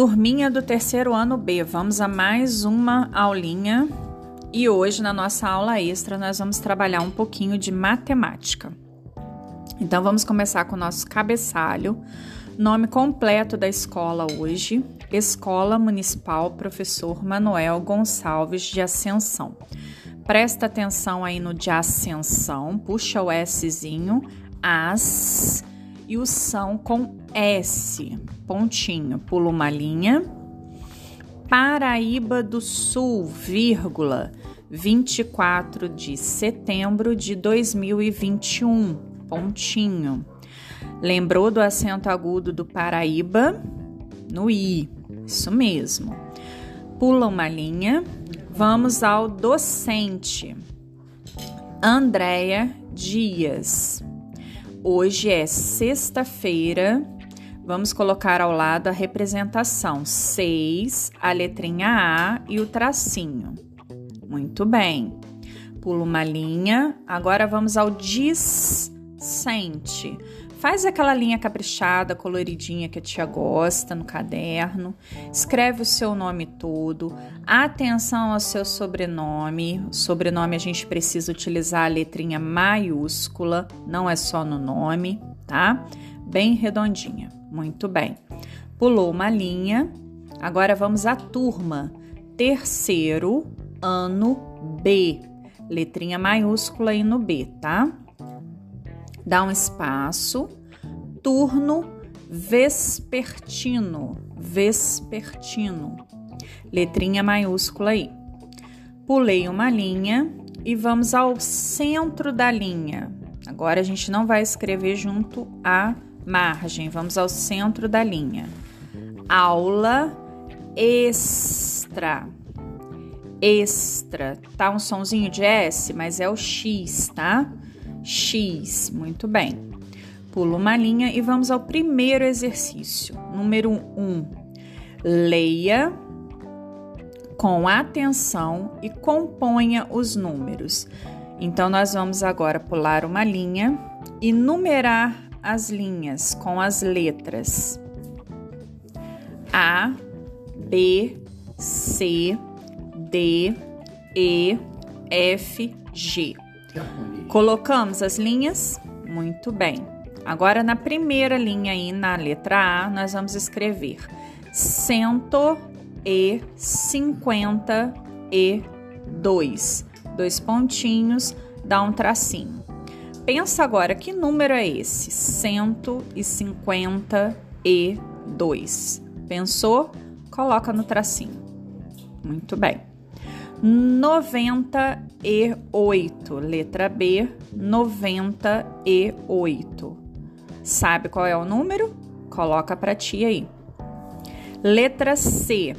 Turminha do terceiro ano B, vamos a mais uma aulinha e hoje na nossa aula extra nós vamos trabalhar um pouquinho de matemática. Então vamos começar com o nosso cabeçalho. Nome completo da escola hoje: Escola Municipal Professor Manuel Gonçalves de Ascensão. Presta atenção aí no de ascensão, puxa o Szinho, as e o são com S, pontinho, pula uma linha. Paraíba do Sul, vírgula, 24 de setembro de 2021, pontinho. Lembrou do acento agudo do Paraíba? No I, isso mesmo. Pula uma linha. Vamos ao docente. Andréia Dias. Hoje é sexta-feira. Vamos colocar ao lado a representação 6, a letrinha A e o tracinho. Muito bem. Pula uma linha. Agora vamos ao discente. Faz aquela linha caprichada, coloridinha que a tia gosta no caderno. Escreve o seu nome todo. Atenção ao seu sobrenome. Sobrenome a gente precisa utilizar a letrinha maiúscula, não é só no nome, tá? Bem redondinha. Muito bem. Pulou uma linha. Agora vamos à turma. Terceiro ano B. Letrinha maiúscula aí no B, tá? Dá um espaço, turno vespertino, vespertino, letrinha maiúscula aí. Pulei uma linha e vamos ao centro da linha. Agora a gente não vai escrever junto à margem, vamos ao centro da linha. Aula extra. Extra, tá um sonzinho de S, mas é o X, tá? X. Muito bem. Pula uma linha e vamos ao primeiro exercício. Número 1. Um, leia com atenção e componha os números. Então, nós vamos agora pular uma linha e numerar as linhas com as letras A, B, C, D, E, F, G. Colocamos as linhas? Muito bem. Agora, na primeira linha aí, na letra A, nós vamos escrever cento e cinquenta e dois. Dois pontinhos, dá um tracinho. Pensa agora, que número é esse? Cento e cinquenta e dois. Pensou? Coloca no tracinho. Muito bem e oito. Letra B, noventa e oito. Sabe qual é o número? Coloca para ti aí. Letra C,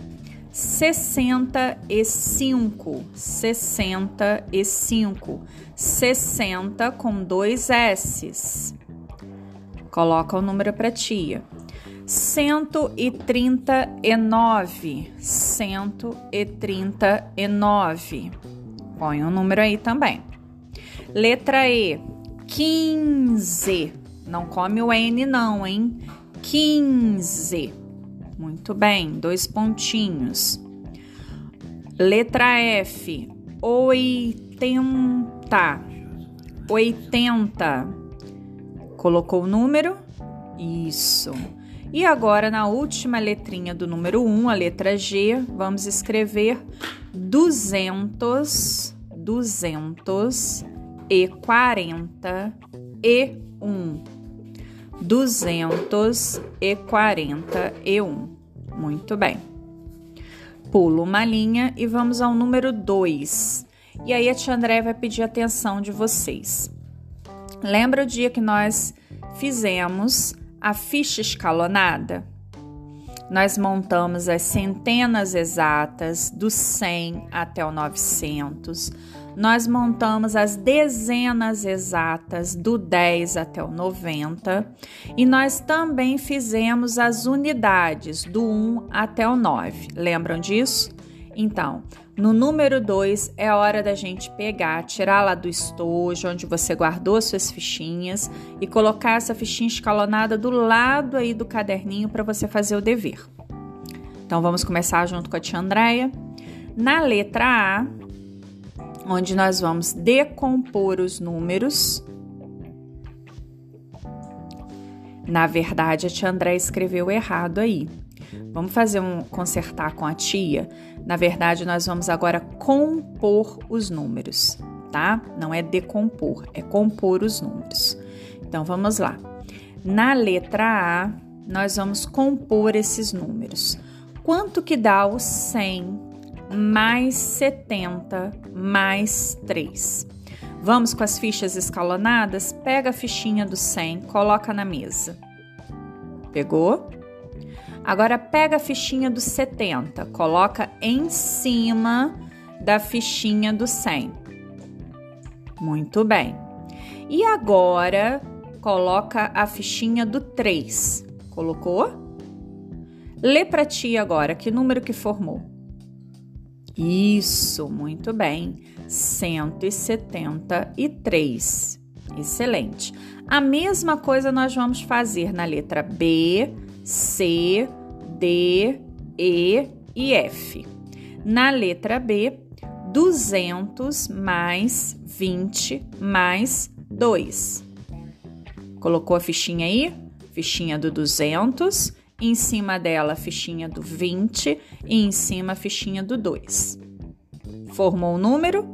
sessenta e cinco. Sessenta e cinco. Sessenta com dois S's. Coloca o número para tia. 139, 139. Põe um número aí também. Letra E, quinze. Não come o N não, hein? Quinze. Muito bem, dois pontinhos. Letra F, oitenta. Oitenta. Colocou o número? Isso. E agora, na última letrinha do número 1, a letra G, vamos escrever 200, 200 e 40 e 1. 200 e 41. Muito bem. Pulo uma linha e vamos ao número 2. E aí a tia André vai pedir atenção de vocês. Lembra o dia que nós fizemos a ficha escalonada. Nós montamos as centenas exatas do 100 até o 900. Nós montamos as dezenas exatas do 10 até o 90 e nós também fizemos as unidades do 1 até o 9. Lembram disso? Então, no número 2 é hora da gente pegar, tirar lá do estojo onde você guardou suas fichinhas e colocar essa fichinha escalonada do lado aí do caderninho para você fazer o dever. Então vamos começar junto com a tia Andréia. Na letra A, onde nós vamos decompor os números. Na verdade, a tia André escreveu errado aí. Vamos fazer um consertar com a tia. Na verdade, nós vamos agora compor os números, tá? Não é decompor, é compor os números. Então vamos lá. Na letra A, nós vamos compor esses números. Quanto que dá o 100 mais 70 mais 3. Vamos com as fichas escalonadas? Pega a fichinha do 100, coloca na mesa. Pegou? Agora pega a fichinha do 70, coloca em cima da fichinha do 100. Muito bem. E agora coloca a fichinha do 3. Colocou? Lê para ti agora que número que formou. Isso, muito bem. 173. Excelente. A mesma coisa nós vamos fazer na letra B, C, D, E e F. Na letra B, 200 mais 20 mais 2. Colocou a fichinha aí? Fichinha do 200 em cima dela a fichinha do 20 e em cima a fichinha do 2. Formou o número?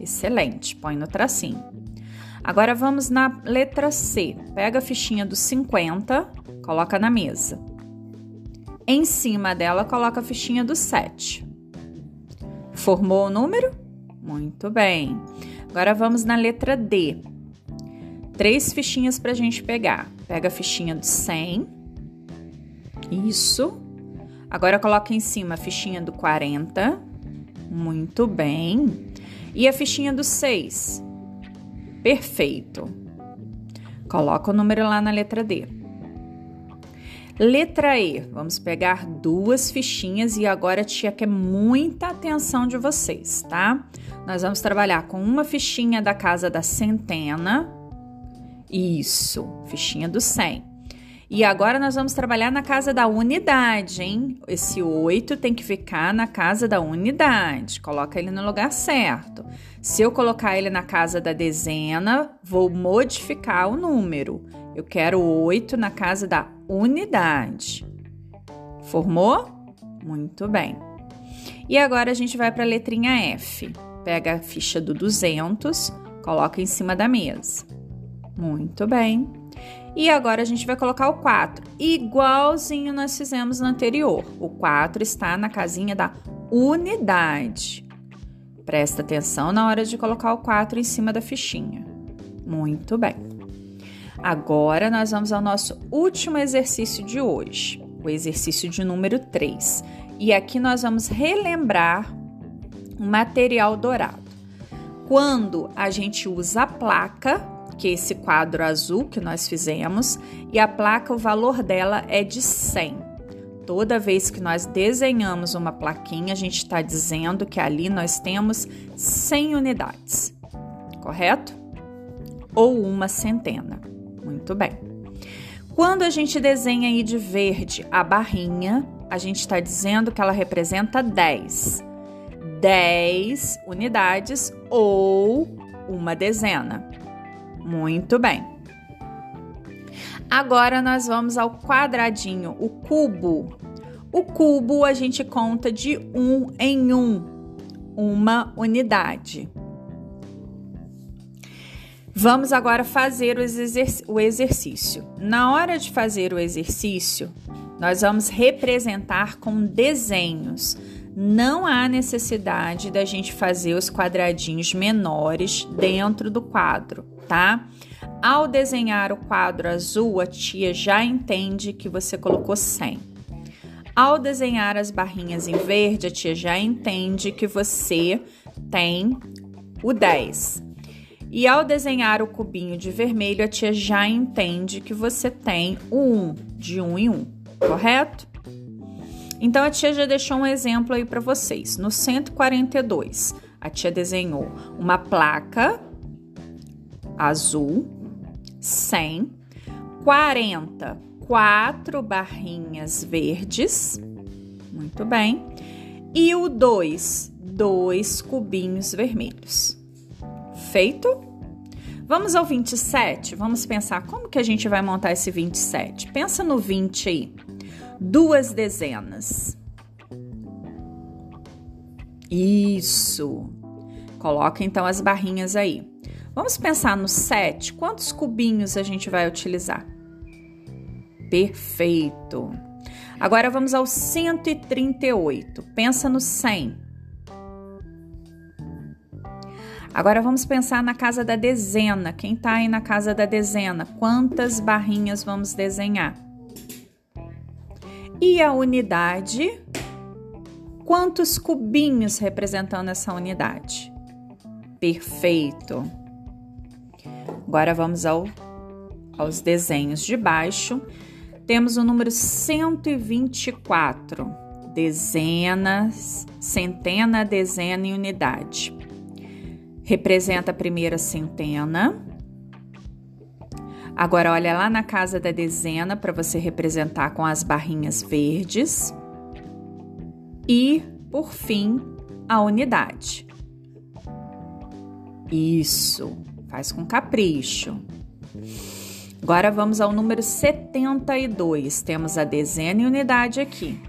Excelente, põe no tracinho. Agora vamos na letra C. Pega a fichinha do 50, coloca na mesa. Em cima dela, coloca a fichinha do 7. Formou o número? Muito bem. Agora vamos na letra D. Três fichinhas para a gente pegar. Pega a fichinha do 100, isso. Agora coloca em cima a fichinha do 40. Muito bem. E a fichinha do 6. Perfeito. Coloca o número lá na letra D. Letra E. Vamos pegar duas fichinhas e agora tia quer muita atenção de vocês, tá? Nós vamos trabalhar com uma fichinha da casa da centena. Isso, fichinha do 100. E agora nós vamos trabalhar na casa da unidade, hein? Esse 8 tem que ficar na casa da unidade. Coloca ele no lugar certo. Se eu colocar ele na casa da dezena, vou modificar o número. Eu quero 8 na casa da unidade. Formou? Muito bem. E agora a gente vai para a letrinha F. Pega a ficha do 200, coloca em cima da mesa. Muito bem. E agora a gente vai colocar o 4, igualzinho nós fizemos no anterior. O 4 está na casinha da unidade. Presta atenção na hora de colocar o 4 em cima da fichinha. Muito bem. Agora nós vamos ao nosso último exercício de hoje, o exercício de número 3. E aqui nós vamos relembrar o material dourado. Quando a gente usa a placa, que é esse quadro azul que nós fizemos, e a placa, o valor dela é de 100. Toda vez que nós desenhamos uma plaquinha, a gente está dizendo que ali nós temos 100 unidades, correto? Ou uma centena. Muito bem. Quando a gente desenha aí de verde a barrinha, a gente está dizendo que ela representa 10. 10 unidades ou uma dezena. Muito bem. Agora nós vamos ao quadradinho, o cubo. O cubo a gente conta de um em um, uma unidade. Vamos agora fazer o exercício. Na hora de fazer o exercício, nós vamos representar com desenhos. Não há necessidade da gente fazer os quadradinhos menores dentro do quadro tá? Ao desenhar o quadro azul, a tia já entende que você colocou 100. Ao desenhar as barrinhas em verde, a tia já entende que você tem o 10. E ao desenhar o cubinho de vermelho, a tia já entende que você tem o 1, de 1 em 1, correto? Então a tia já deixou um exemplo aí para vocês. No 142, a tia desenhou uma placa azul, 100, 40, quatro barrinhas verdes, Muito bem. E o 2, dois cubinhos vermelhos. Feito? Vamos ao 27. Vamos pensar como que a gente vai montar esse 27. Pensa no 20 aí. Duas dezenas. Isso. Coloca então as barrinhas aí. Vamos pensar no 7. Quantos cubinhos a gente vai utilizar? Perfeito. Agora vamos ao 138. Pensa no 100. Agora vamos pensar na casa da dezena. Quem está aí na casa da dezena? Quantas barrinhas vamos desenhar? E a unidade? Quantos cubinhos representando essa unidade? Perfeito. Agora vamos ao, aos desenhos de baixo. Temos o número 124. Dezenas, centena, dezena e unidade representa a primeira centena. Agora, olha lá na casa da dezena para você representar com as barrinhas verdes. E, por fim, a unidade. Isso, faz com capricho. Agora vamos ao número 72. Temos a dezena e unidade aqui.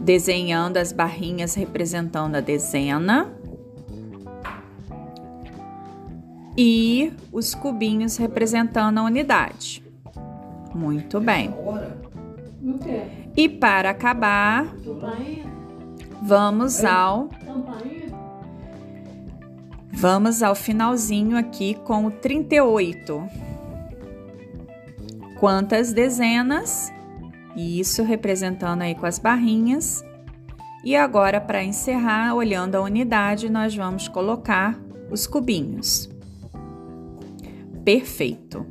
Desenhando as barrinhas representando a dezena e os cubinhos representando a unidade. Muito bem. E para acabar, vamos ao Vamos ao finalzinho aqui com o 38. Quantas dezenas? Isso representando aí com as barrinhas. E agora para encerrar, olhando a unidade, nós vamos colocar os cubinhos perfeito.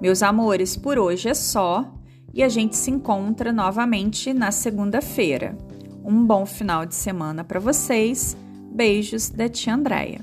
Meus amores, por hoje é só e a gente se encontra novamente na segunda-feira. Um bom final de semana para vocês. Beijos da tia Andréia.